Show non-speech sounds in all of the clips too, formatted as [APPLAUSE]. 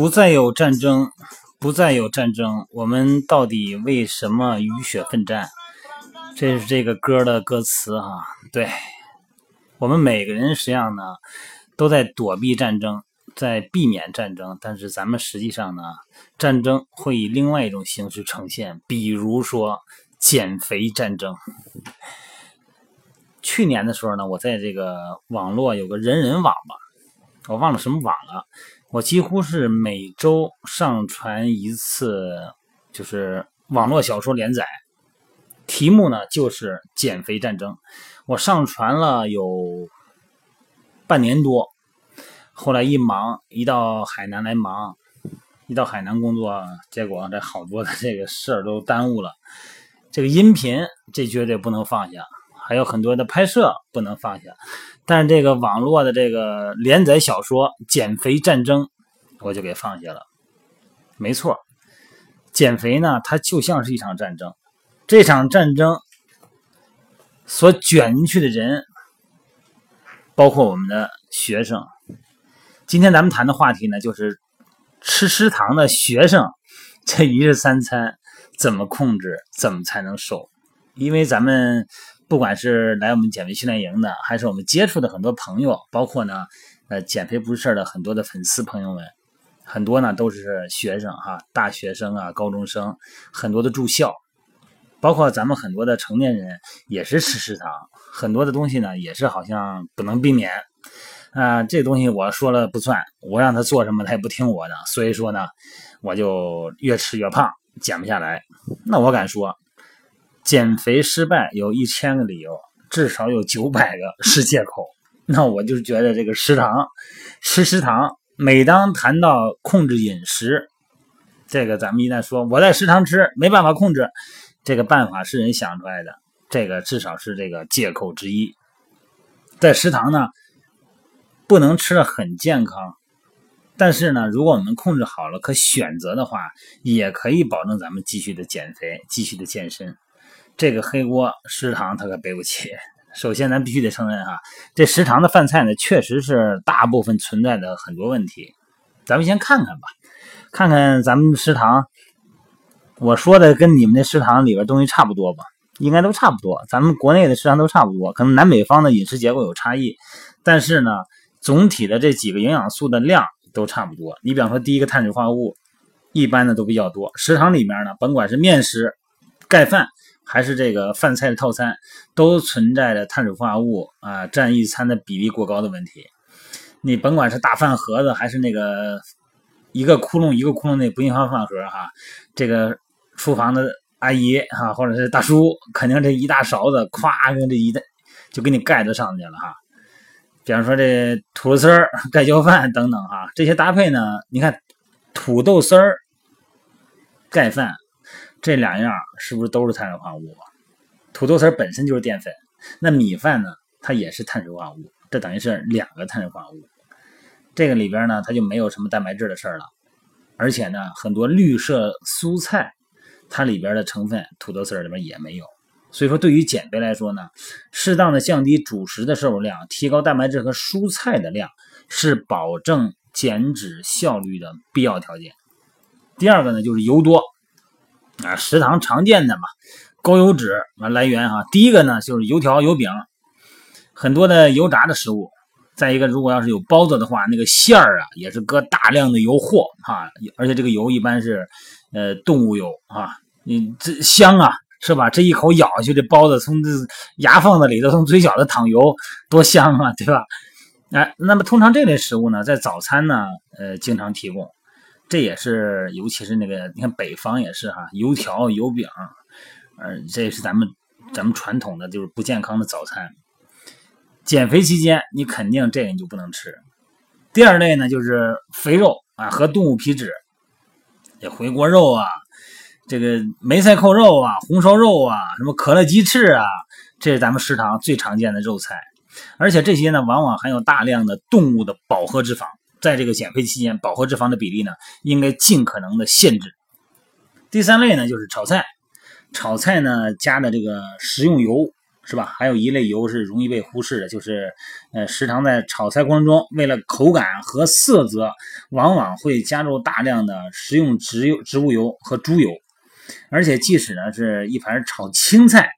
不再有战争，不再有战争，我们到底为什么浴血奋战？这是这个歌的歌词哈。对我们每个人实际上呢，都在躲避战争，在避免战争，但是咱们实际上呢，战争会以另外一种形式呈现，比如说减肥战争。去年的时候呢，我在这个网络有个人人网吧，我忘了什么网了。我几乎是每周上传一次，就是网络小说连载，题目呢就是减肥战争。我上传了有半年多，后来一忙，一到海南来忙，一到海南工作，结果这好多的这个事儿都耽误了。这个音频这绝对不能放下，还有很多的拍摄不能放下。但是这个网络的这个连载小说《减肥战争》，我就给放下了。没错，减肥呢，它就像是一场战争。这场战争所卷进去的人，包括我们的学生。今天咱们谈的话题呢，就是吃食堂的学生这一日三餐怎么控制，怎么才能瘦？因为咱们。不管是来我们减肥训练营的，还是我们接触的很多朋友，包括呢，呃，减肥不是事儿的很多的粉丝朋友们，很多呢都是学生哈，大学生啊，高中生，很多的住校，包括咱们很多的成年人也是吃食堂，很多的东西呢也是好像不能避免啊，这东西我说了不算，我让他做什么他也不听我的，所以说呢，我就越吃越胖，减不下来。那我敢说。减肥失败有一千个理由，至少有九百个是借口。那我就觉得这个食堂吃食堂，每当谈到控制饮食，这个咱们一旦说我在食堂吃没办法控制，这个办法是人想出来的，这个至少是这个借口之一。在食堂呢，不能吃的很健康，但是呢，如果我们控制好了可选择的话，也可以保证咱们继续的减肥，继续的健身。这个黑锅食堂他可背不起。首先，咱必须得承认哈，这食堂的饭菜呢，确实是大部分存在的很多问题。咱们先看看吧，看看咱们食堂，我说的跟你们那食堂里边东西差不多吧？应该都差不多。咱们国内的食堂都差不多，可能南北方的饮食结构有差异，但是呢，总体的这几个营养素的量都差不多。你比方说，第一个碳水化合物，一般的都比较多。食堂里面呢，甭管是面食、盖饭。还是这个饭菜的套餐都存在着碳水化合物啊占一餐的比例过高的问题。你甭管是大饭盒子，还是那个一个窟窿一个窟窿那不锈钢饭盒哈，这个厨房的阿姨哈或者是大叔，肯定这一大勺子咵跟这一袋就给你盖子上去了哈。比方说这土豆丝儿盖浇饭等等哈，这些搭配呢，你看土豆丝儿盖饭。这两样是不是都是碳水化合物？土豆丝本身就是淀粉，那米饭呢？它也是碳水化合物，这等于是两个碳水化合物。这个里边呢，它就没有什么蛋白质的事儿了。而且呢，很多绿色蔬菜，它里边的成分，土豆丝里边也没有。所以说，对于减肥来说呢，适当的降低主食的摄入量，提高蛋白质和蔬菜的量，是保证减脂效率的必要条件。第二个呢，就是油多。啊，食堂常见的嘛，高油脂啊来源哈。第一个呢就是油条、油饼，很多的油炸的食物。再一个，如果要是有包子的话，那个馅儿啊也是搁大量的油和哈，而且这个油一般是呃动物油啊，你这香啊是吧？这一口咬下去，这包子从这牙缝子里头，从嘴角的淌油，多香啊，对吧？哎，那么通常这类食物呢，在早餐呢，呃，经常提供。这也是，尤其是那个，你看北方也是哈，油条、油饼，呃，这也是咱们咱们传统的就是不健康的早餐。减肥期间，你肯定这个你就不能吃。第二类呢，就是肥肉啊和动物皮脂，这回锅肉啊，这个梅菜扣肉啊，红烧肉啊，什么可乐鸡翅啊，这是咱们食堂最常见的肉菜。而且这些呢，往往含有大量的动物的饱和脂肪。在这个减肥期间，饱和脂肪的比例呢，应该尽可能的限制。第三类呢，就是炒菜，炒菜呢加的这个食用油。是吧？还有一类油是容易被忽视的，就是呃，食堂在炒菜过程中，为了口感和色泽，往往会加入大量的食用植油、植物油和猪油。而且，即使呢是一盘炒青菜，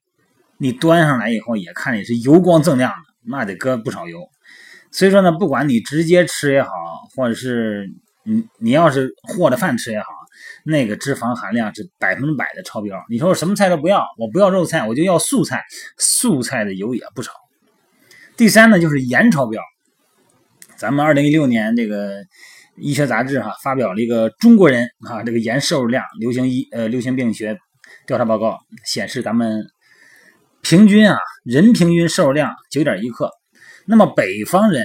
你端上来以后也看也是油光锃亮的，那得搁不少油。所以说呢，不管你直接吃也好，或者是你你要是和着饭吃也好。那个脂肪含量是百分之百的超标。你说我什么菜都不要，我不要肉菜，我就要素菜，素菜的油也不少。第三呢，就是盐超标。咱们二零一六年这个医学杂志哈发表了一个中国人啊这个盐摄入量流行医呃流行病学调查报告，显示咱们平均啊人平均摄入量九点一克。那么北方人，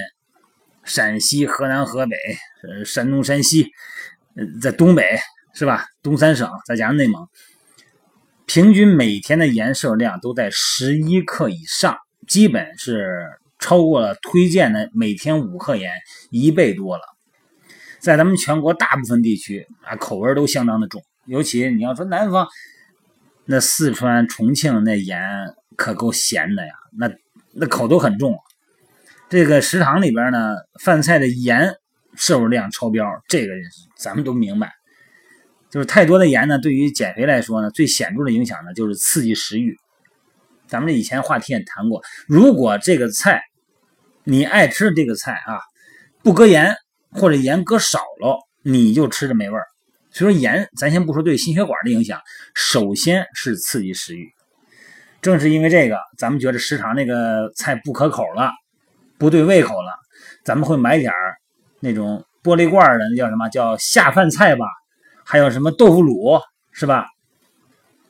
陕西、河南、河北、呃山东、山西，呃在东北。是吧？东三省再加上内蒙，平均每天的盐摄入量都在十一克以上，基本是超过了推荐的每天五克盐一倍多了。在咱们全国大部分地区啊，口味都相当的重，尤其你要说南方，那四川、重庆那盐可够咸的呀，那那口都很重。这个食堂里边呢，饭菜的盐摄入量超标，这个咱们都明白。就是太多的盐呢，对于减肥来说呢，最显著的影响呢，就是刺激食欲。咱们这以前话题也谈过，如果这个菜你爱吃这个菜啊，不搁盐或者盐搁少了，你就吃着没味儿。所以说盐，咱先不说对心血管的影响，首先是刺激食欲。正是因为这个，咱们觉得食堂那个菜不可口了，不对胃口了，咱们会买点儿那种玻璃罐的，那叫什么叫下饭菜吧。还有什么豆腐乳是吧？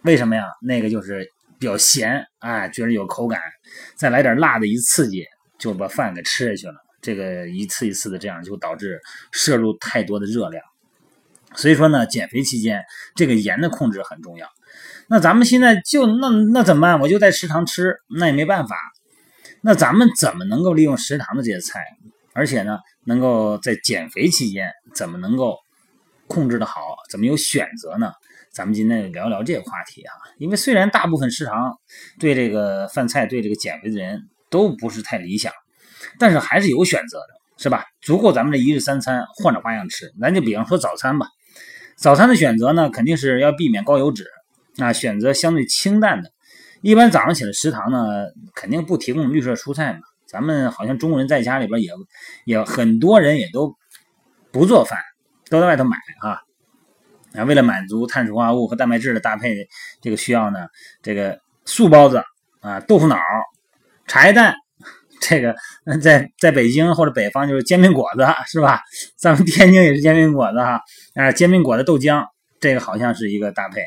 为什么呀？那个就是比较咸，哎，觉得有口感，再来点辣的，一刺激就把饭给吃下去了。这个一次一次的这样，就导致摄入太多的热量。所以说呢，减肥期间这个盐的控制很重要。那咱们现在就那那怎么办？我就在食堂吃，那也没办法。那咱们怎么能够利用食堂的这些菜，而且呢，能够在减肥期间怎么能够？控制的好，怎么有选择呢？咱们今天聊聊这个话题啊。因为虽然大部分食堂对这个饭菜、对这个减肥的人都不是太理想，但是还是有选择的，是吧？足够咱们这一日三餐换着花样吃。咱就比方说早餐吧，早餐的选择呢，肯定是要避免高油脂啊，选择相对清淡的。一般早上起来食堂呢，肯定不提供绿色蔬菜嘛。咱们好像中国人在家里边也也很多人也都不做饭。都在外头买啊，啊，为了满足碳水化合物和蛋白质的搭配这个需要呢，这个素包子啊，豆腐脑、茶叶蛋，这个在在北京或者北方就是煎饼果子是吧？咱们天津也是煎饼果子哈，啊，煎饼果子豆浆，这个好像是一个搭配。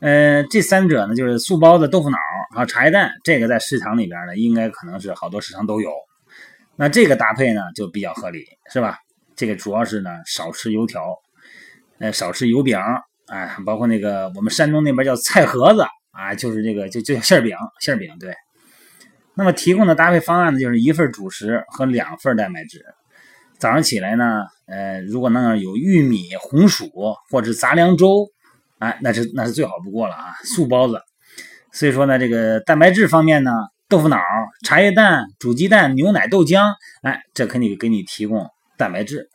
嗯，这三者呢，就是素包子、豆腐脑啊、茶叶蛋，这个在市场里边呢，应该可能是好多市场都有。那这个搭配呢，就比较合理，是吧？这个主要是呢，少吃油条，呃，少吃油饼，啊，包括那个我们山东那边叫菜盒子，啊，就是这个就就馅饼，馅饼对。那么提供的搭配方案呢，就是一份主食和两份蛋白质。早上起来呢，呃，如果能有玉米、红薯或者杂粮粥，哎，那是那是最好不过了啊，素包子。所以说呢，这个蛋白质方面呢，豆腐脑、茶叶蛋、煮鸡蛋、牛奶、豆浆，哎，这肯定给你提供。蛋白质，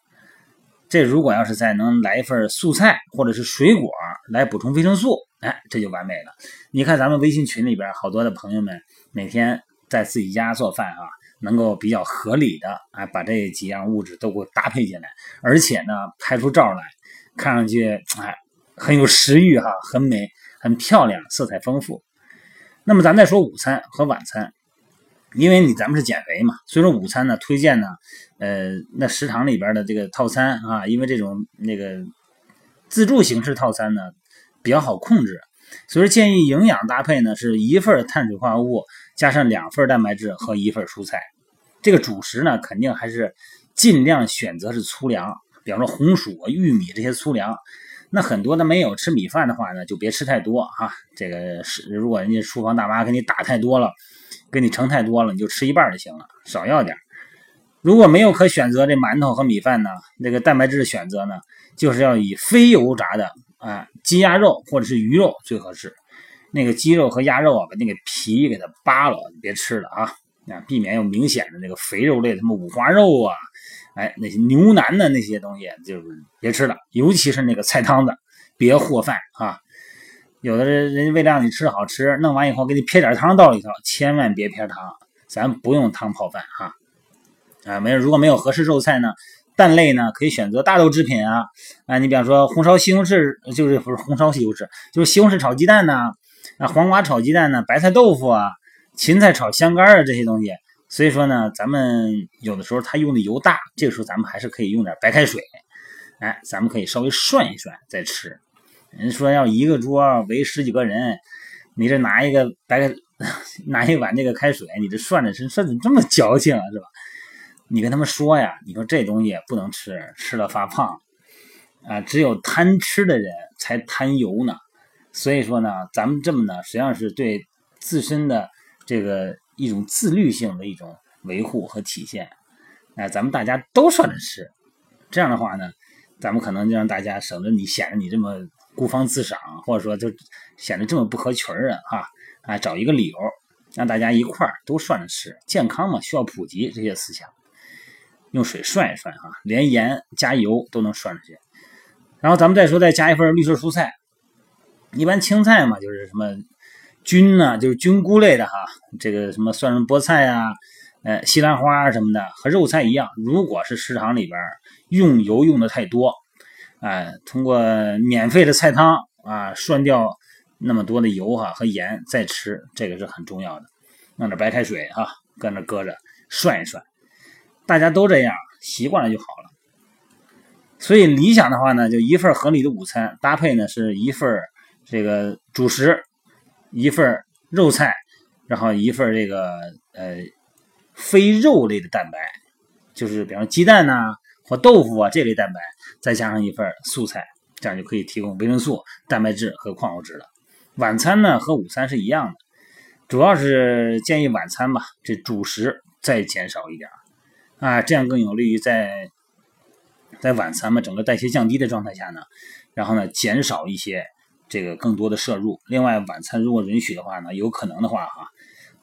这如果要是再能来一份素菜或者是水果来补充维生素，哎，这就完美了。你看咱们微信群里边好多的朋友们，每天在自己家做饭啊，能够比较合理的哎把这几样物质都给我搭配进来，而且呢拍出照来，看上去哎很有食欲哈，很美，很漂亮，色彩丰富。那么咱再说午餐和晚餐。因为你咱们是减肥嘛，所以说午餐呢推荐呢，呃，那食堂里边的这个套餐啊，因为这种那个自助形式套餐呢比较好控制，所以说建议营养搭配呢是一份碳水化合物加上两份蛋白质和一份蔬菜。这个主食呢肯定还是尽量选择是粗粮，比方说红薯、玉米这些粗粮。那很多的没有吃米饭的话呢，就别吃太多哈。这个是如果人家厨房大妈给你打太多了。给你盛太多了，你就吃一半就行了，少要点如果没有可选择这馒头和米饭呢，那个蛋白质的选择呢，就是要以非油炸的啊鸡鸭肉或者是鱼肉最合适。那个鸡肉和鸭肉啊，把那个皮给它扒了，别吃了啊，啊，避免有明显的那个肥肉类，什么五花肉啊，哎，那些牛腩的那些东西就是别吃了，尤其是那个菜汤子，别和饭啊。有的人人家为了让你吃好吃，弄完以后给你撇点汤到里头，千万别撇汤，咱不用汤泡饭哈。啊，没有，如果没有合适肉菜呢，蛋类呢可以选择大豆制品啊，啊，你比方说红烧西红柿，就是不是红烧西红柿，就是西红柿炒鸡蛋呐，啊，黄瓜炒鸡蛋呢，白菜豆腐啊，芹菜炒香干啊这些东西。所以说呢，咱们有的时候它用的油大，这个时候咱们还是可以用点白开水，哎，咱们可以稍微涮一涮再吃。人说要一个桌围十几个人，你这拿一个白 [LAUGHS] 拿一碗这个开水，你这涮着吃，涮怎么这么矫情啊，是吧？你跟他们说呀，你说这东西不能吃，吃了发胖啊！只有贪吃的人才贪油呢。所以说呢，咱们这么呢，实际上是对自身的这个一种自律性的一种维护和体现。哎，咱们大家都涮着吃，这样的话呢，咱们可能就让大家省得你显得你这么孤芳自赏，或者说就显得这么不合群儿啊！啊，找一个理由让大家一块儿都涮着吃，健康嘛，需要普及这些思想。用水涮一涮哈，连盐加油都能涮出去。然后咱们再说，再加一份绿色蔬菜。一般青菜嘛，就是什么菌呢，就是菌菇类的哈。这个什么蒜蓉菠菜啊，呃，西兰花什么的，和肉菜一样。如果是食堂里边用油用的太多，哎，通过免费的菜汤啊，涮掉那么多的油哈和盐再吃，这个是很重要的。弄点白开水哈，搁那搁着涮一涮。大家都这样习惯了就好了，所以理想的话呢，就一份合理的午餐搭配呢是一份这个主食，一份肉菜，然后一份这个呃非肉类的蛋白，就是比方鸡蛋呐或豆腐啊这类蛋白，再加上一份素菜，这样就可以提供维生素、蛋白质和矿物质了。晚餐呢和午餐是一样的，主要是建议晚餐吧，这主食再减少一点。啊，这样更有利于在在晚餐嘛，整个代谢降低的状态下呢，然后呢减少一些这个更多的摄入。另外，晚餐如果允许的话呢，有可能的话哈，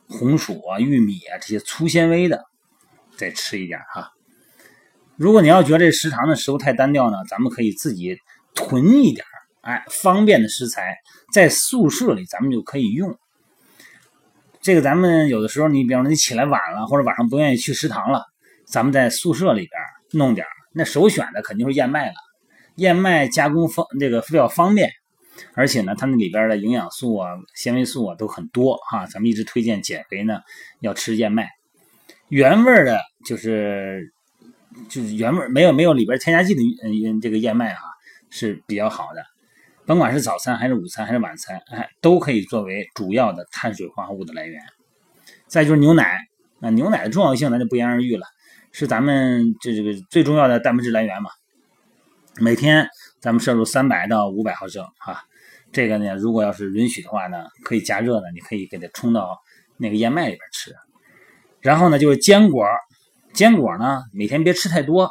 红薯啊、玉米啊这些粗纤维的再吃一点哈。如果你要觉得这食堂的食物太单调呢，咱们可以自己囤一点哎，方便的食材在宿舍里咱们就可以用。这个咱们有的时候，你比方说你起来晚了，或者晚上不愿意去食堂了。咱们在宿舍里边弄点那首选的肯定是燕麦了。燕麦加工方这个比较方便，而且呢，它那里边的营养素啊、纤维素啊都很多哈。咱们一直推荐减肥呢要吃燕麦，原味的，就是就是原味没有没有里边添加剂的嗯这个燕麦啊是比较好的。甭管是早餐还是午餐还是晚餐，哎，都可以作为主要的碳水化合物的来源。再就是牛奶，那牛奶的重要性咱就不言而喻了。是咱们这这个最重要的蛋白质来源嘛？每天咱们摄入三百到五百毫升啊，这个呢，如果要是允许的话呢，可以加热呢，你可以给它冲到那个燕麦里边吃。然后呢，就是坚果，坚果呢，每天别吃太多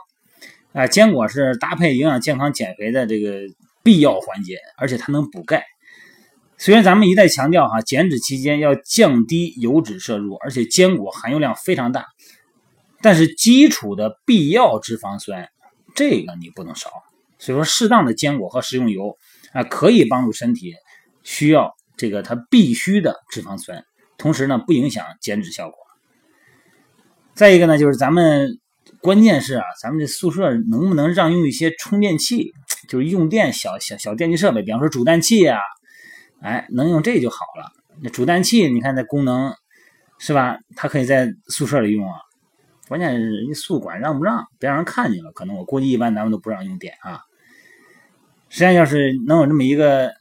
啊。坚果是搭配营养健康减肥的这个必要环节，而且它能补钙。虽然咱们一再强调哈，减脂期间要降低油脂摄入，而且坚果含油量非常大。但是基础的必要脂肪酸，这个你不能少。所以说，适当的坚果和食用油啊，可以帮助身体需要这个它必须的脂肪酸，同时呢，不影响减脂效果。再一个呢，就是咱们关键是啊，咱们这宿舍能不能让用一些充电器，就是用电小小小电器设备，比方说煮蛋器啊，哎，能用这就好了。那煮蛋器，你看那功能是吧？它可以在宿舍里用啊。关键是人家宿管让不让，别让人看见了。可能我估计一般咱们都不让用电啊。实际上，要是能有这么一个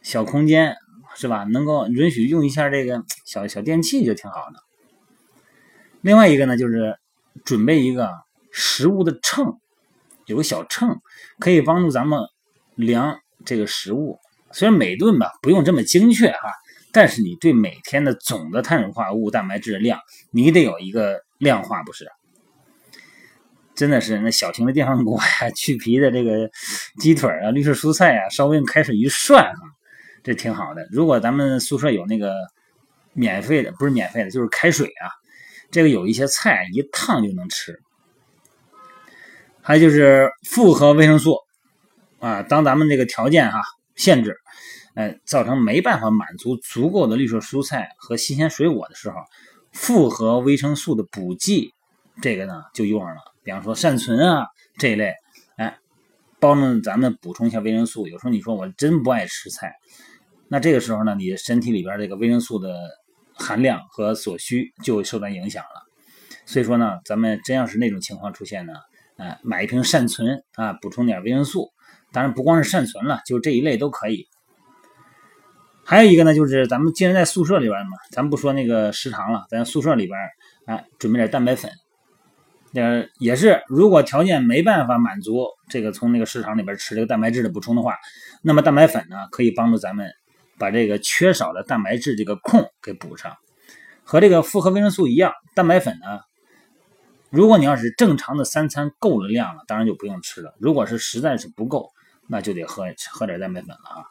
小空间，是吧？能够允许用一下这个小小电器就挺好的。另外一个呢，就是准备一个食物的秤，有个小秤可以帮助咱们量这个食物。虽然每顿吧不用这么精确哈，但是你对每天的总的碳水化合物、蛋白质的量，你得有一个。量化不是，真的是那小型的电饭锅呀，[LAUGHS] 去皮的这个鸡腿啊，绿色蔬菜啊，稍微用开水一涮哈，这挺好的。如果咱们宿舍有那个免费的，不是免费的，就是开水啊，这个有一些菜一烫就能吃。还有就是复合维生素啊，当咱们这个条件哈限制，呃，造成没办法满足足够的绿色蔬菜和新鲜水果的时候，复合维生素的补剂，这个呢就用上了。比方说善存啊这一类，哎，帮助咱们补充一下维生素。有时候你说我真不爱吃菜，那这个时候呢，你身体里边这个维生素的含量和所需就受到影响了。所以说呢，咱们真要是那种情况出现呢。哎，买一瓶善存啊，补充点维生素。当然不光是善存了，就这一类都可以。还有一个呢，就是咱们既然在宿舍里边嘛，咱不说那个食堂了，咱宿舍里边啊，准备点蛋白粉。呃，也是，如果条件没办法满足这个从那个市场里边吃这个蛋白质的补充的话，那么蛋白粉呢，可以帮助咱们把这个缺少的蛋白质这个空给补上。和这个复合维生素一样，蛋白粉呢。如果你要是正常的三餐够了量了，当然就不用吃了。如果是实在是不够，那就得喝喝点蛋白粉了啊。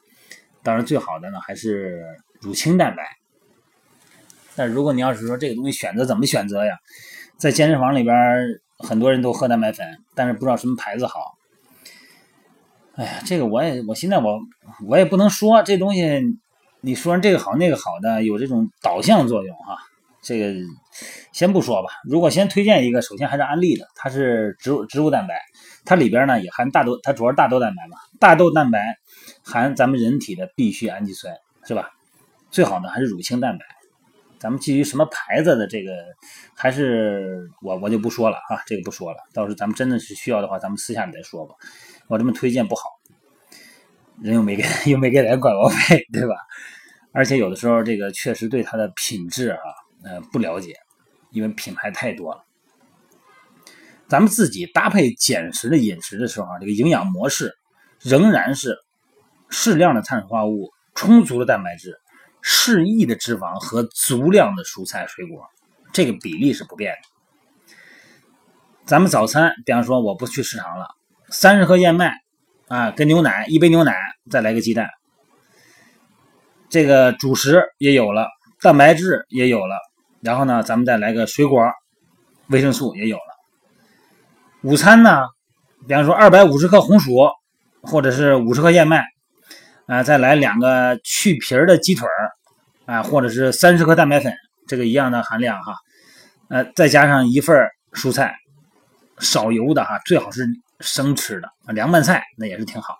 当然最好的呢还是乳清蛋白。但如果你要是说这个东西选择怎么选择呀？在健身房里边很多人都喝蛋白粉，但是不知道什么牌子好。哎呀，这个我也我现在我我也不能说这东西，你说这个好那个好的，有这种导向作用哈。这个先不说吧，如果先推荐一个，首先还是安利的，它是植物植物蛋白，它里边呢也含大豆，它主要是大豆蛋白嘛，大豆蛋白含咱们人体的必需氨基酸，是吧？最好呢还是乳清蛋白。咱们基于什么牌子的这个，还是我我就不说了啊，这个不说了，到时候咱们真的是需要的话，咱们私下里再说吧。我这么推荐不好，人又没给 [LAUGHS] 又没给咱广告费，对吧？而且有的时候这个确实对它的品质啊。呃，不了解，因为品牌太多了。咱们自己搭配减食的饮食的时候啊，这个营养模式仍然是适量的碳水化合物、充足的蛋白质、适宜的脂肪和足量的蔬菜水果，这个比例是不变的。咱们早餐，比方说我不去食堂了，三十克燕麦啊，跟牛奶一杯牛奶，再来个鸡蛋，这个主食也有了，蛋白质也有了。然后呢，咱们再来个水果，维生素也有了。午餐呢，比方说二百五十克红薯，或者是五十克燕麦，啊，再来两个去皮儿的鸡腿儿，啊，或者是三十克蛋白粉，这个一样的含量哈，呃，再加上一份蔬菜，少油的哈，最好是生吃的，啊凉拌菜那也是挺好。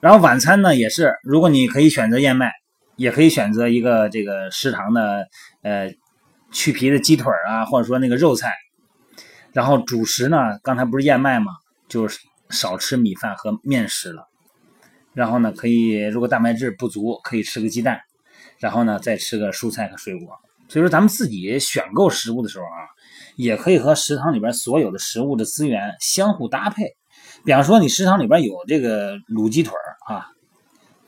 然后晚餐呢，也是，如果你可以选择燕麦。也可以选择一个这个食堂的呃去皮的鸡腿啊，或者说那个肉菜。然后主食呢，刚才不是燕麦吗？就是少吃米饭和面食了。然后呢，可以如果蛋白质不足，可以吃个鸡蛋。然后呢，再吃个蔬菜和水果。所以说，咱们自己选购食物的时候啊，也可以和食堂里边所有的食物的资源相互搭配。比方说，你食堂里边有这个卤鸡腿啊。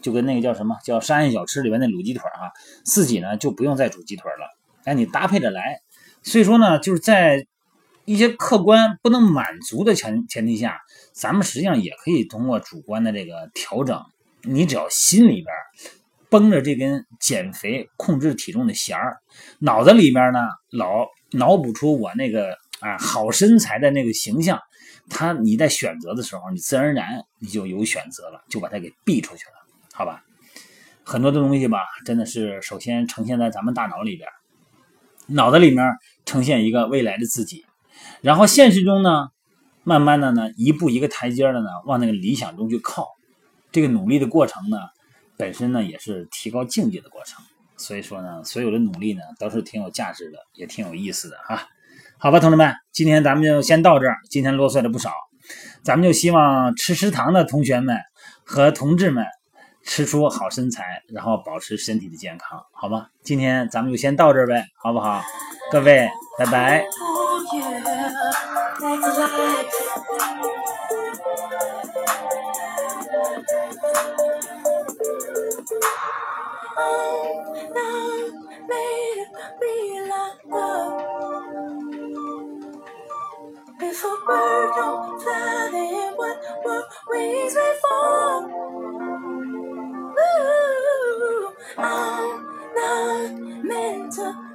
就跟那个叫什么叫沙县小吃里边那卤鸡腿啊，自己呢就不用再煮鸡腿了，哎，你搭配着来。所以说呢，就是在一些客观不能满足的前前提下，咱们实际上也可以通过主观的这个调整。你只要心里边绷着这根减肥控制体重的弦儿，脑子里边呢老脑补出我那个啊好身材的那个形象，他你在选择的时候，你自然而然你就有选择了，就把它给避出去了。好吧，很多的东西吧，真的是首先呈现在咱们大脑里边，脑子里面呈现一个未来的自己，然后现实中呢，慢慢的呢，一步一个台阶的呢，往那个理想中去靠。这个努力的过程呢，本身呢也是提高境界的过程。所以说呢，所有的努力呢，都是挺有价值的，也挺有意思的哈。好吧，同志们，今天咱们就先到这儿。今天啰嗦了不少，咱们就希望吃食堂的同学们和同志们。吃出好身材，然后保持身体的健康，好吗？今天咱们就先到这儿呗，好不好？各位，拜拜。That's right. Oh, now made like. If a bird don't fly, then what wings for? I'm not meant to.